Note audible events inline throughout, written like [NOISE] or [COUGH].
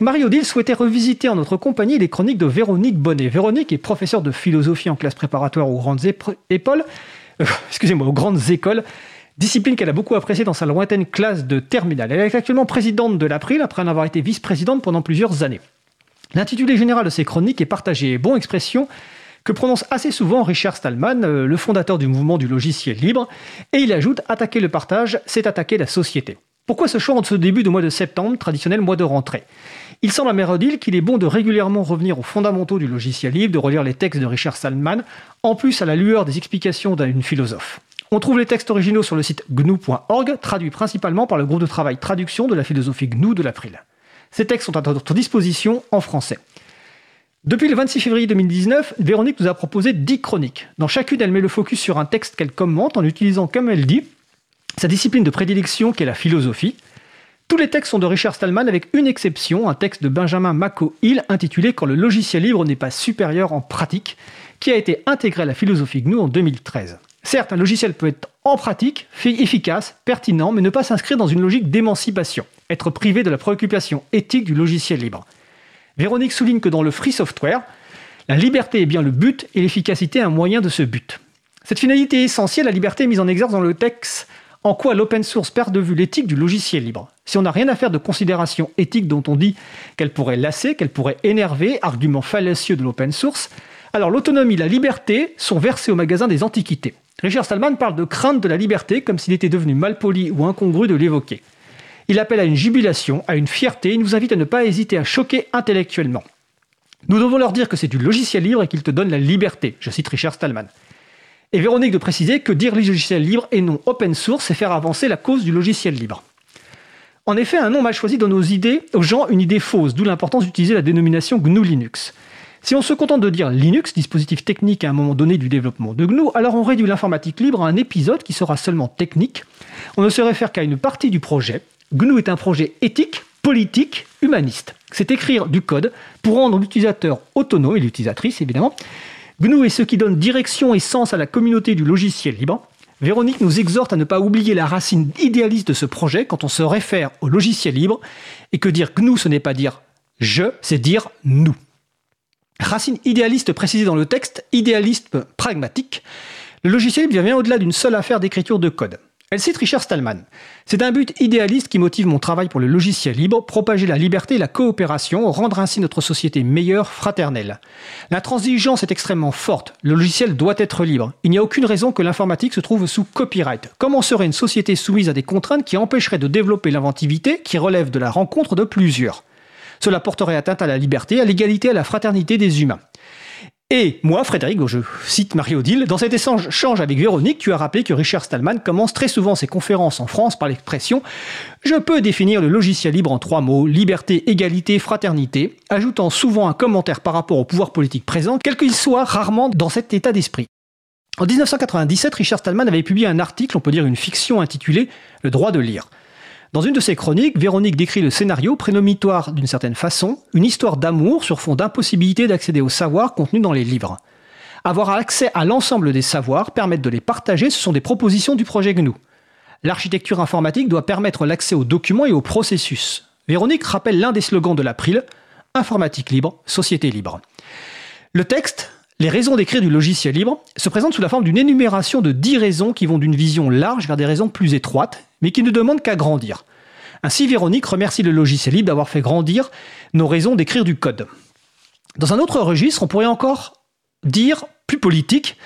Marie-Odile souhaitait revisiter en notre compagnie les chroniques de Véronique Bonnet. Véronique est professeure de philosophie en classe préparatoire aux grandes écoles, euh, [LAUGHS] aux grandes écoles, discipline qu'elle a beaucoup appréciée dans sa lointaine classe de terminale. Elle est actuellement présidente de l'April après en avoir été vice-présidente pendant plusieurs années. L'intitulé général de ses chroniques est partagé. Bon expression que prononce assez souvent Richard Stallman, euh, le fondateur du mouvement du logiciel libre, et il ajoute Attaquer le partage, c'est attaquer la société. Pourquoi ce choix en ce début de mois de septembre, traditionnel mois de rentrée? Il semble à Merodil qu'il est bon de régulièrement revenir aux fondamentaux du logiciel libre, de relire les textes de Richard Stallman, en plus à la lueur des explications d'une philosophe. On trouve les textes originaux sur le site gnu.org, traduits principalement par le groupe de travail traduction de la philosophie GNU de l'April. Ces textes sont à notre disposition en français. Depuis le 26 février 2019, Véronique nous a proposé 10 chroniques. Dans chacune, elle met le focus sur un texte qu'elle commente en utilisant, comme elle dit, sa discipline de prédilection qui est la philosophie. Tous les textes sont de Richard Stallman avec une exception, un texte de Benjamin Mako-Hill intitulé Quand le logiciel libre n'est pas supérieur en pratique, qui a été intégré à la philosophie GNU en 2013. Certes, un logiciel peut être en pratique, efficace, pertinent, mais ne pas s'inscrire dans une logique d'émancipation, être privé de la préoccupation éthique du logiciel libre. Véronique souligne que dans le free software, la liberté est bien le but et l'efficacité un moyen de ce but. Cette finalité essentielle, la liberté est mise en exergue dans le texte en quoi l'open source perd de vue l'éthique du logiciel libre. Si on n'a rien à faire de considérations éthiques dont on dit qu'elle pourrait lasser, qu'elle pourrait énerver, argument fallacieux de l'open source, alors l'autonomie la liberté sont versées au magasin des antiquités. Richard Stallman parle de crainte de la liberté comme s'il était devenu malpoli ou incongru de l'évoquer. Il appelle à une jubilation, à une fierté, il nous invite à ne pas hésiter à choquer intellectuellement. Nous devons leur dire que c'est du logiciel libre et qu'il te donne la liberté, je cite Richard Stallman. Et Véronique de préciser que dire logiciel libre et non open source, c'est faire avancer la cause du logiciel libre. En effet, un nom mal choisi donne aux idées, aux gens une idée fausse, d'où l'importance d'utiliser la dénomination GNU Linux. Si on se contente de dire Linux, dispositif technique à un moment donné du développement de GNU, alors on réduit l'informatique libre à un épisode qui sera seulement technique. On ne se réfère qu'à une partie du projet. GNU est un projet éthique, politique, humaniste. C'est écrire du code pour rendre l'utilisateur autonome, et l'utilisatrice évidemment, GNU est ce qui donne direction et sens à la communauté du logiciel libre. Véronique nous exhorte à ne pas oublier la racine idéaliste de ce projet quand on se réfère au logiciel libre et que dire GNU ce n'est pas dire je, c'est dire nous. Racine idéaliste précisée dans le texte, idéaliste pragmatique. Le logiciel libre vient au-delà d'une seule affaire d'écriture de code. Elle cite Richard Stallman. C'est un but idéaliste qui motive mon travail pour le logiciel libre, propager la liberté et la coopération, rendre ainsi notre société meilleure, fraternelle. L'intransigeance est extrêmement forte. Le logiciel doit être libre. Il n'y a aucune raison que l'informatique se trouve sous copyright. Comment serait une société soumise à des contraintes qui empêcheraient de développer l'inventivité qui relève de la rencontre de plusieurs? Cela porterait atteinte à la liberté, à l'égalité, à la fraternité des humains. Et moi, Frédéric, je cite Marie-Odile, dans cet échange avec Véronique, tu as rappelé que Richard Stallman commence très souvent ses conférences en France par l'expression Je peux définir le logiciel libre en trois mots, liberté, égalité, fraternité, ajoutant souvent un commentaire par rapport au pouvoir politique présent, quel qu'il soit rarement dans cet état d'esprit. En 1997, Richard Stallman avait publié un article, on peut dire une fiction intitulée Le droit de lire. Dans une de ses chroniques, Véronique décrit le scénario prénomitoire d'une certaine façon, une histoire d'amour sur fond d'impossibilité d'accéder au savoir contenu dans les livres. Avoir accès à l'ensemble des savoirs, permettre de les partager, ce sont des propositions du projet GNU. L'architecture informatique doit permettre l'accès aux documents et aux processus. Véronique rappelle l'un des slogans de l'April, Informatique libre, société libre. Le texte, les raisons d'écrire du logiciel libre se présentent sous la forme d'une énumération de 10 raisons qui vont d'une vision large vers des raisons plus étroites, mais qui ne demandent qu'à grandir. Ainsi, Véronique remercie le logiciel libre d'avoir fait grandir nos raisons d'écrire du code. Dans un autre registre, on pourrait encore dire, plus politique,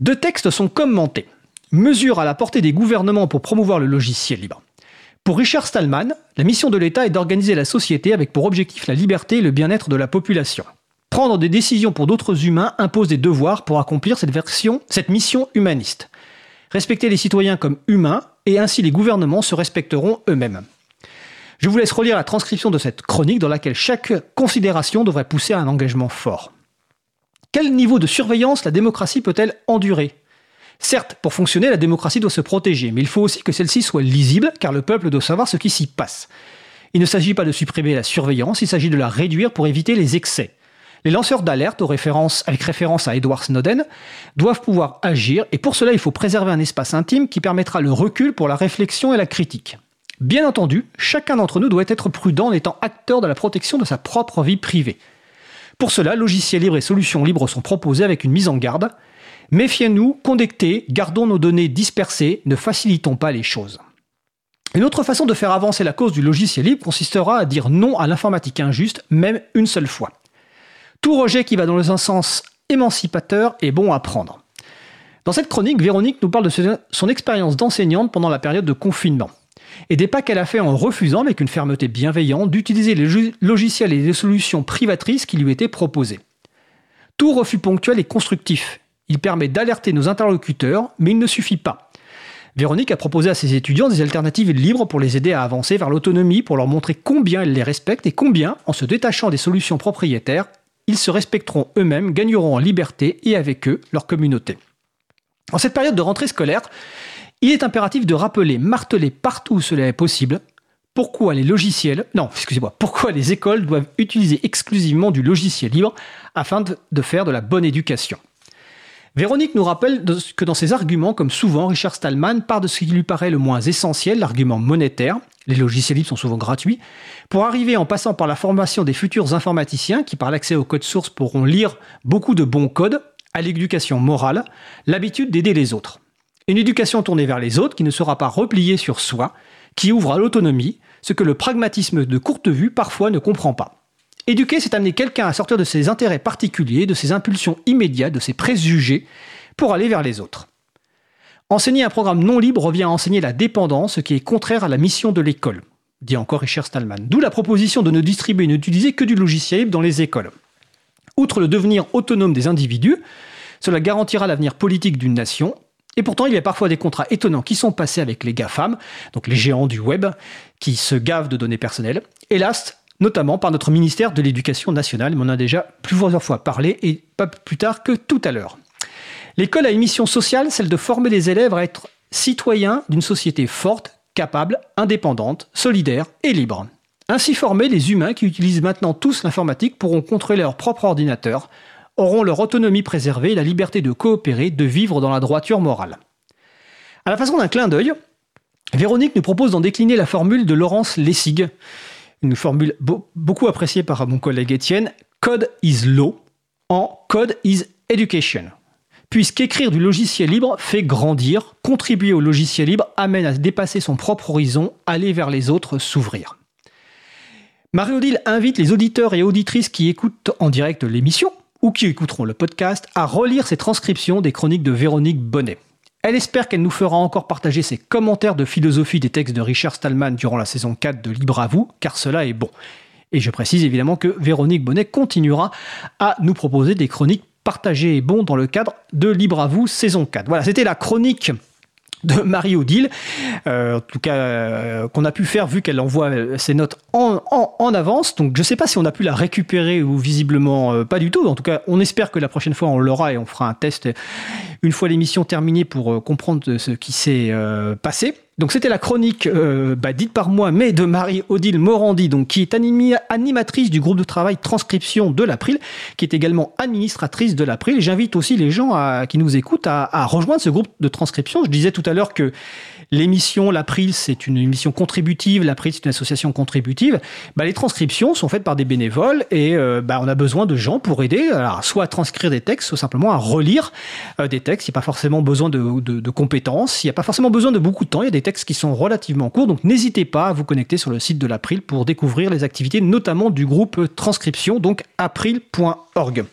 deux textes sont commentés. Mesures à la portée des gouvernements pour promouvoir le logiciel libre. Pour Richard Stallman, la mission de l'État est d'organiser la société avec pour objectif la liberté et le bien-être de la population. Prendre des décisions pour d'autres humains impose des devoirs pour accomplir cette, version, cette mission humaniste. Respecter les citoyens comme humains, et ainsi les gouvernements se respecteront eux-mêmes. Je vous laisse relire la transcription de cette chronique dans laquelle chaque considération devrait pousser à un engagement fort. Quel niveau de surveillance la démocratie peut-elle endurer? Certes, pour fonctionner, la démocratie doit se protéger, mais il faut aussi que celle-ci soit lisible, car le peuple doit savoir ce qui s'y passe. Il ne s'agit pas de supprimer la surveillance, il s'agit de la réduire pour éviter les excès. Les lanceurs d'alerte, avec référence à Edward Snowden, doivent pouvoir agir et pour cela il faut préserver un espace intime qui permettra le recul pour la réflexion et la critique. Bien entendu, chacun d'entre nous doit être prudent en étant acteur de la protection de sa propre vie privée. Pour cela, logiciels libres et solutions libres sont proposés avec une mise en garde. Méfiez-nous, connectez, gardons nos données dispersées, ne facilitons pas les choses. Une autre façon de faire avancer la cause du logiciel libre consistera à dire non à l'informatique injuste, même une seule fois. Tout rejet qui va dans un sens émancipateur est bon à prendre. Dans cette chronique, Véronique nous parle de son expérience d'enseignante pendant la période de confinement et des pas qu'elle a fait en refusant, avec une fermeté bienveillante, d'utiliser les logiciels et les solutions privatrices qui lui étaient proposées. Tout refus ponctuel est constructif. Il permet d'alerter nos interlocuteurs, mais il ne suffit pas. Véronique a proposé à ses étudiants des alternatives libres pour les aider à avancer vers l'autonomie, pour leur montrer combien elle les respecte et combien, en se détachant des solutions propriétaires, ils se respecteront eux-mêmes, gagneront en liberté et avec eux leur communauté. En cette période de rentrée scolaire, il est impératif de rappeler, marteler partout où cela est possible, pourquoi les logiciels, non, excusez-moi, pourquoi les écoles doivent utiliser exclusivement du logiciel libre afin de, faire de la bonne éducation. Véronique nous rappelle que dans ses arguments, comme souvent, Richard Stallman part de ce qui lui paraît le moins essentiel, l'argument monétaire. Les logiciels libres sont souvent gratuits. Pour arriver en passant par la formation des futurs informaticiens qui, par l'accès au code source, pourront lire beaucoup de bons codes, à l'éducation morale, l'habitude d'aider les autres. Une éducation tournée vers les autres qui ne sera pas repliée sur soi, qui ouvre à l'autonomie, ce que le pragmatisme de courte vue parfois ne comprend pas. Éduquer, c'est amener quelqu'un à sortir de ses intérêts particuliers, de ses impulsions immédiates, de ses préjugés, pour aller vers les autres. Enseigner un programme non libre revient à enseigner la dépendance, ce qui est contraire à la mission de l'école, dit encore Richard Stallman. D'où la proposition de ne distribuer et n'utiliser que du logiciel libre dans les écoles. Outre le devenir autonome des individus, cela garantira l'avenir politique d'une nation. Et pourtant, il y a parfois des contrats étonnants qui sont passés avec les GAFAM, donc les géants du web, qui se gavent de données personnelles. Hélas, notamment par notre ministère de l'Éducation nationale, mais on en a déjà plusieurs fois parlé, et pas plus tard que tout à l'heure. L'école a une mission sociale, celle de former les élèves à être citoyens d'une société forte, capable, indépendante, solidaire et libre. Ainsi formés, les humains qui utilisent maintenant tous l'informatique pourront contrôler leur propre ordinateur, auront leur autonomie préservée la liberté de coopérer, de vivre dans la droiture morale. À la façon d'un clin d'œil, Véronique nous propose d'en décliner la formule de Laurence Lessig, une formule beaucoup appréciée par mon collègue Étienne, Code is law en Code is education. Puisqu'écrire du logiciel libre fait grandir, contribuer au logiciel libre amène à dépasser son propre horizon, aller vers les autres, s'ouvrir. Marie-Odile invite les auditeurs et auditrices qui écoutent en direct l'émission ou qui écouteront le podcast à relire ces transcriptions des chroniques de Véronique Bonnet. Elle espère qu'elle nous fera encore partager ses commentaires de philosophie des textes de Richard Stallman durant la saison 4 de Libre à vous, car cela est bon. Et je précise évidemment que Véronique Bonnet continuera à nous proposer des chroniques partagées et bons dans le cadre de Libre à vous saison 4. Voilà, c'était la chronique de Marie-Odile, euh, en tout cas euh, qu'on a pu faire vu qu'elle envoie euh, ses notes en, en, avance. Donc je ne sais pas si on a pu la récupérer ou visiblement pas du tout. En tout cas, on espère que la prochaine fois on l'aura et on fera un test une fois l'émission terminée pour comprendre ce qui s'est passé. Donc c'était la chronique euh, bah, dite par moi, mais de Marie-Odile Morandi, donc, qui est animatrice du groupe de travail transcription de l'April, qui est également administratrice de l'April. J'invite aussi les gens qui nous écoutent à, rejoindre ce groupe de transcription. Je disais tout à l'heure que L'émission L'April, c'est une émission contributive. L'April, c'est une association contributive. Bah, les transcriptions sont faites par des bénévoles et euh, bah, on a besoin de gens pour aider, soit à transcrire des textes, soit simplement à relire euh, des textes. Il n'y a pas forcément besoin de, de compétences, il n'y a pas forcément besoin de beaucoup de temps. Il y a des textes qui sont relativement courts, donc n'hésitez pas à vous connecter sur le site de l'April pour découvrir les activités, notamment du groupe transcription, donc april.org.